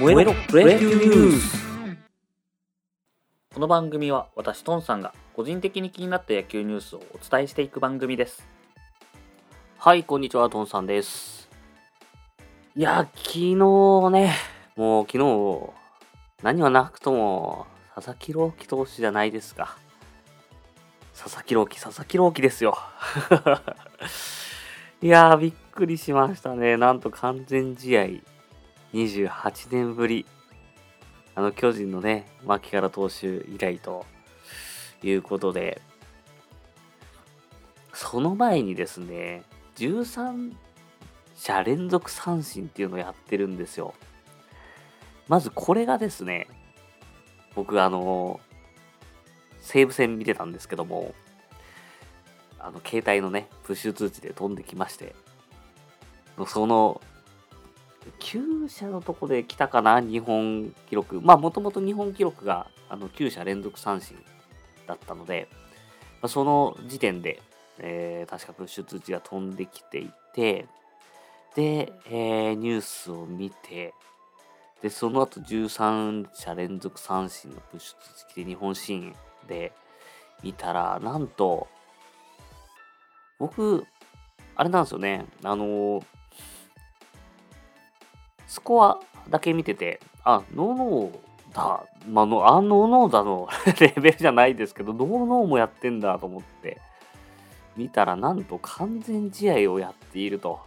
燃えろプロ野球ニュースこの番組は私トンさんが個人的に気になった野球ニュースをお伝えしていく番組ですはい、こんにちは、トンさんです。いや、昨日ね、もう昨日、何はなくとも、佐々木朗希投手じゃないですか。佐々木朗希、佐々木朗希ですよ。いやー、びっくりしましたね。なんと完全試合、28年ぶり。あの、巨人のね、牧原投手以来ということで、その前にですね、13者連続三振っていうのをやってるんですよ。まずこれがですね、僕あの、西武戦見てたんですけども、あの、携帯のね、プッシュ通知で飛んできまして、その、9者のとこで来たかな、日本記録。まあ、もともと日本記録が、あの、9者連続三振だったので、まあその時点で、えー確かプッシュ通知が飛んできていて、で、えーニュースを見て、で、その後13者連続三振のプッシュ通知来て日本シーンで見たら、なんと、僕、あれなんですよね、あのースコアだけ見てて、あ、ノーノーだ、まあの、あ、ノーノーだの レベルじゃないですけど、ノーノーもやってんだと思って、見たらなんと完全試合をやっていると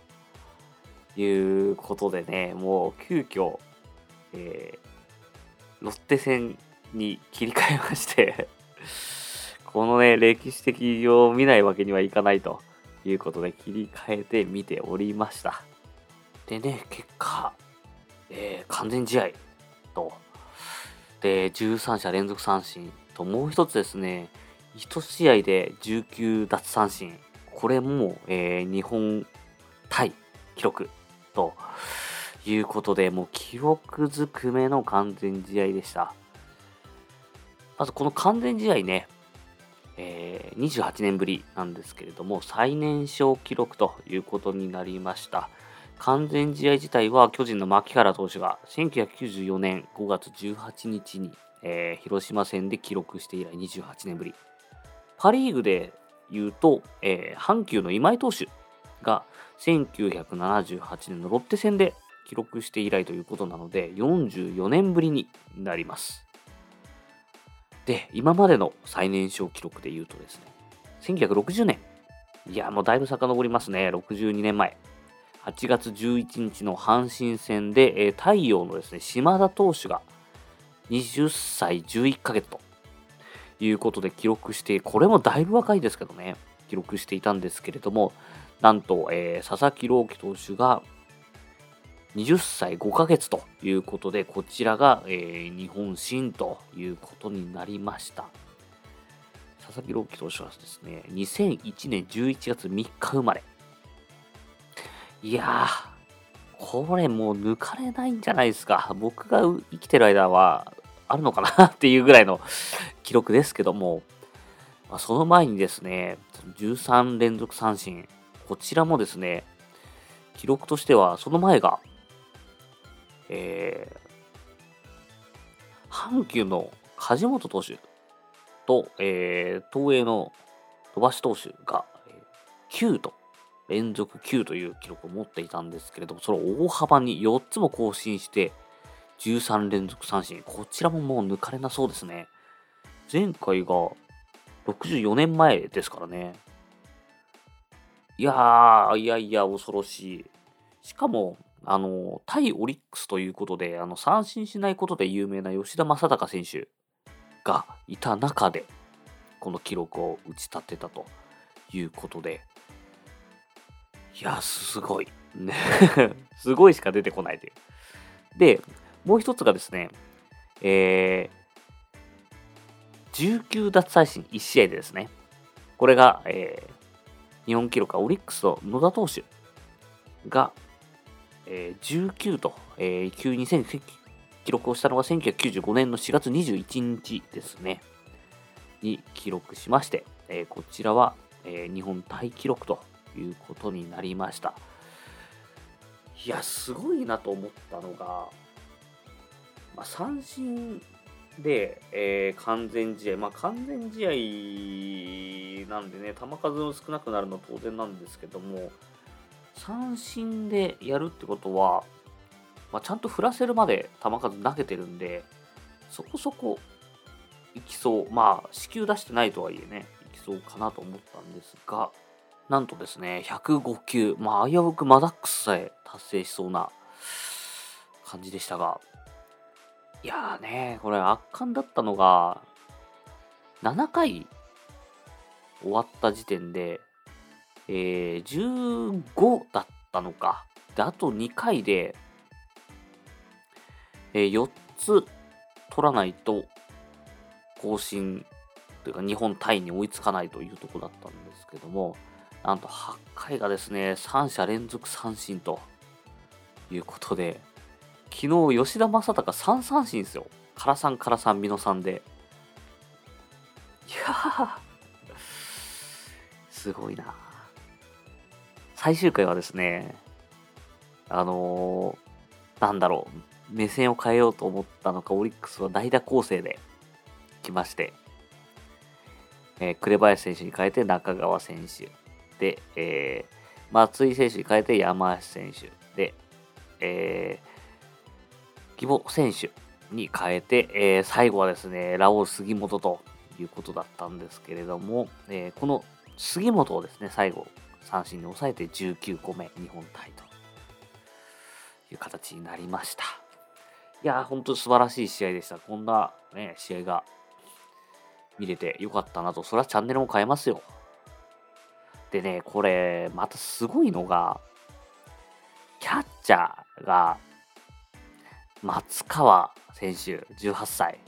いうことでね、もう急遽、えーロッテ戦に切り替えまして、このね、歴史的を見ないわけにはいかないということで切り替えて見ておりました。でね、結果、えー完全試合と、で、13者連続三振と、もう一つですね、1試合で19奪三振。これも、えー日本タイ記録ということで、もう記録ずくめの完全試合でした。まずこの完全試合ね、えー28年ぶりなんですけれども、最年少記録ということになりました。完全試合自体は巨人の牧原投手が1994年5月18日に、えー広島戦で記録して以来28年ぶり。パ・リーグで言うと、えー阪急の今井投手が1978年のロッテ戦で記録して以来ということなので44年ぶりになります。で、今までの最年少記録で言うとですね、1960年。いや、もうだいぶ遡りますね。62年前。8月11日の阪神戦で、えー太陽のですね、島田投手が20歳11ヶ月ということで記録して、これもだいぶ若いですけどね、記録していたんですけれども、なんと、えー佐々木朗希投手が20歳5ヶ月ということで、こちらが、えー日本新ということになりました。佐々木朗希投手はですね、2001年11月3日生まれ。いやー、これもう抜かれないんじゃないですか。僕が生きてる間はあるのかなっていうぐらいの記録ですけども、まあその前にですね、13連続三振、こちらもですね、記録としてはその前が、えー、阪急の梶本投手と、えー東映の飛ばし投手が、えー9と連続9という記録を持っていたんですけれども、それを大幅に4つも更新して、13連続三振。こちらももう抜かれなそうですね。前回が64年前ですからね。いやー、いやいや、恐ろしい。しかも、あの、対オリックスということで、あの、三振しないことで有名な吉田正尚選手がいた中で、この記録を打ち立てたということで、いや、すごい。ね。すごいしか出てこないという。で、もう一つがですね、えー、19奪三振1試合でですね、これが、えー日本記録はオリックスの野田投手が、えー19と、えー、急に1000記録をしたのが1995年の4月21日ですね、に記録しまして、えーこちらは、えー日本タイ記録ということになりました。いや、すごいなと思ったのが、まあ、三振で、えー完全試合、まあ、完全試合なんでね、球数も少なくなるのは当然なんですけども、三振でやるってことは、まあ、ちゃんと振らせるまで球数投げてるんで、そこそこいきそう。まあ、支給出してないとはいえね、いきそうかなと思ったんですが、なんとですね、105球、まあ、危うくマダックスさえ達成しそうな感じでしたが、いやーね、これ圧巻だったのが、7回終わった時点で、えー、15だったのか。で、あと2回で、えー4つ取らないと、更新というか日本タイに追いつかないというとこだったんですけども、なんと8回がですね、3者連続三振ということで、昨日吉田正尚3三振ですよ。からさんからさん、美濃さんで。いやー、すごいな。最終回はですね、あのーなんだろう、目線を変えようと思ったのか、オリックスは代打構成で来まして、えー紅林選手に変えて中川選手で、えー松井選手に変えて山足選手で、えー、義母選手に変えて、えー最後はですね、ラオウ杉本ということだったんですけれども、えーこの杉本をですね、最後、三振に抑えて19個目、日本タイという形になりました。いやー、本当に素晴らしい試合でした。こんな、ね、試合が見れてよかったなと、それはチャンネルも変えますよ。でね、これ、またすごいのが、キャッチャーが、松川選手、18歳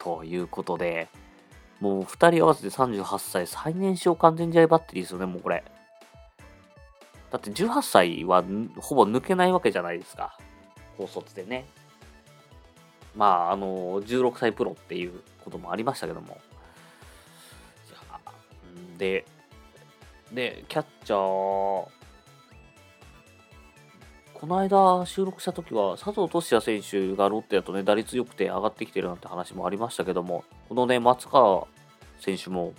ということで、もう2人合わせて38歳、最年少完全試合バッテリーですよね、もうこれ。だって18歳はほぼ抜けないわけじゃないですか。高卒でね。まあ、あの、16歳プロっていうこともありましたけども。で、で、キャッチャー、この間収録した時は佐藤俊也選手がロッテだとね打率良くて上がってきてるなんて話もありましたけどもこのね松川選手も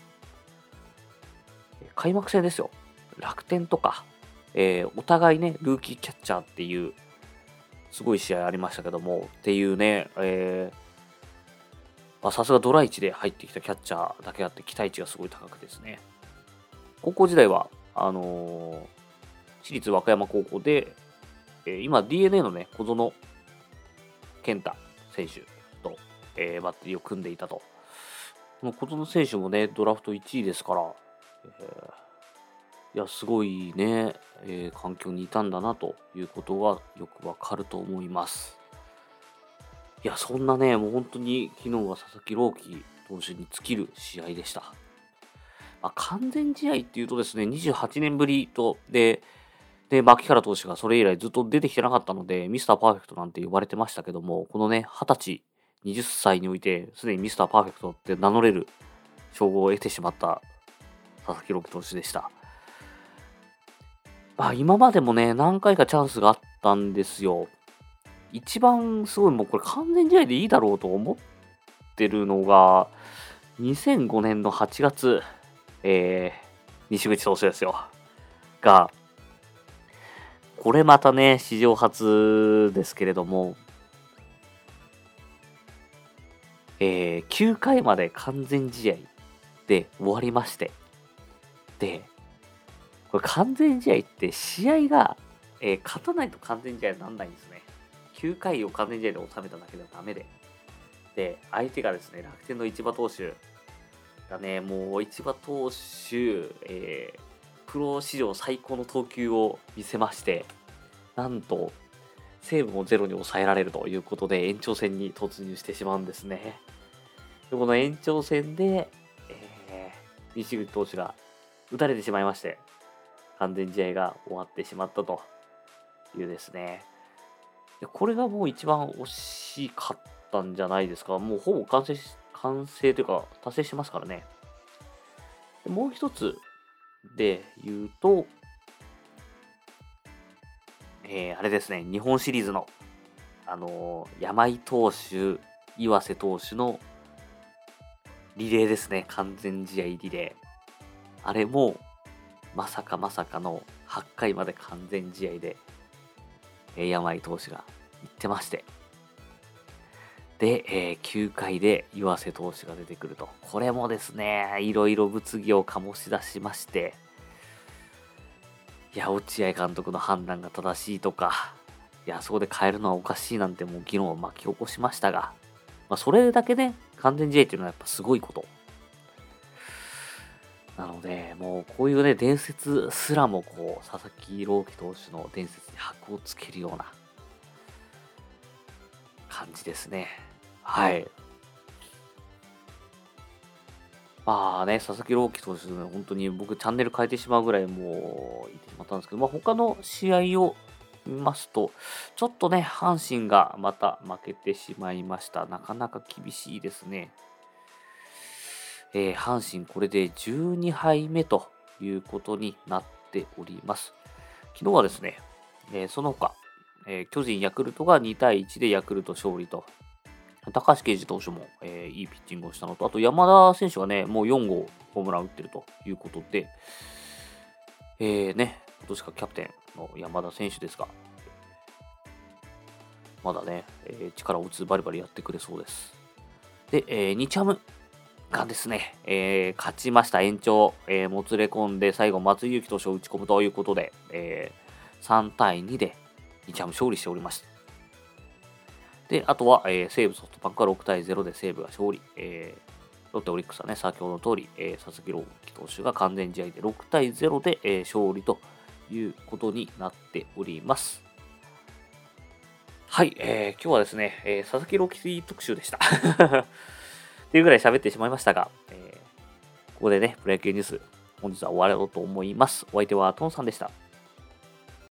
開幕戦ですよ。楽天とか、えーお互いねルーキーキャッチャーっていうすごい試合ありましたけどもっていうねえーさすがドラ1で入ってきたキャッチャーだけあって期待値がすごい高くですね。高校時代はあのー私立和歌山高校でえー今 DNA のね小園健太選手と、えーバッテリーを組んでいたと。この小園選手もねドラフト1位ですから、えーいやすごいね、えー環境にいたんだなということがよくわかると思います。いやそんなねもう本当に昨日は佐々木朗希投手に尽きる試合でした、まあ、完全試合っていうとですね28年ぶりとでで、牧原投手がそれ以来ずっと出てきてなかったので、ミスターパーフェクトなんて呼ばれてましたけども、このね、20歳、20歳において、すでにミスターパーフェクトって名乗れる称号を得てしまった佐々木朗希投手でした。まあ、今までもね、何回かチャンスがあったんですよ。一番すごい、もうこれ完全試合でいいだろうと思ってるのが、2005年の8月、えー、西口投手ですよ。が、これまたね、史上初ですけれども、えー9回まで完全試合で終わりまして、で、これ完全試合って試合が、えー勝たないと完全試合にならないんですね。9回を完全試合で収めただけではダメで。で、相手がですね、楽天の市場投手がね、もう市場投手、えープロ史上最高の投球を見せまして、なんと、セーブもゼロに抑えられるということで、延長戦に突入してしまうんですね。でこの延長戦で、えー西口投手が打たれてしまいまして、完全試合が終わってしまったというですね。でこれがもう一番惜しかったんじゃないですか。もうほぼ完成し、完成というか達成してますからね。でもう一つで言うと、えーあれですね、日本シリーズのあの山井投手、岩瀬投手のリレーですね。完全試合リレー。あれも、まさかまさかの8回まで完全試合で、えー、山井投手が行ってまして。で、えー、9回で岩瀬投手が出てくると。これもですね、いろいろ物議を醸し出しまして、いや、落合監督の判断が正しいとか、いや、そこで変えるのはおかしいなんてもう議論を巻き起こしましたが、まあ、それだけね、完全試合っていうのはやっぱすごいこと。なので、もうこういうね、伝説すらもこう、佐々木朗希投手の伝説に箔をつけるような感じですね。はい。まあね、佐々木朗希投手、ね、本当に僕チャンネル変えてしまうぐらいもういてしまったんですけど、まあ、他の試合を見ますと、ちょっとね、阪神がまた負けてしまいました。なかなか厳しいですね。えー、阪神これで12敗目ということになっております。昨日はですね、えー、その他、えー、巨人、ヤクルトが2対1でヤクルト勝利と高橋奎二投手も、えー、いいピッチングをしたのと、あと山田選手がね、もう4号ホームラン打ってるということで、えー、ね、今年かキャプテンの山田選手ですが、まだね、えー、力を打つバリバリやってくれそうです。で、えー、日ハムがですね、えー、勝ちました延長、えー、もつれ込んで最後松井裕樹投手を打ち込むということで、えー、3対2で日ハム勝利しておりました。で、あとは、えー、西武ソフトバンクは6対0で西武が勝利。えー、ロッテオリックスはね、先ほどの通り、えー、佐々木朗希投手が完全試合で6対0で、えー、勝利ということになっております。はい、えー、今日はですね、えー、佐々木朗希特集でした。っていうぐらい喋ってしまいましたが、えー、ここでね、プロ野球ニュース、本日は終わろうと思います。お相手はトンさんでした。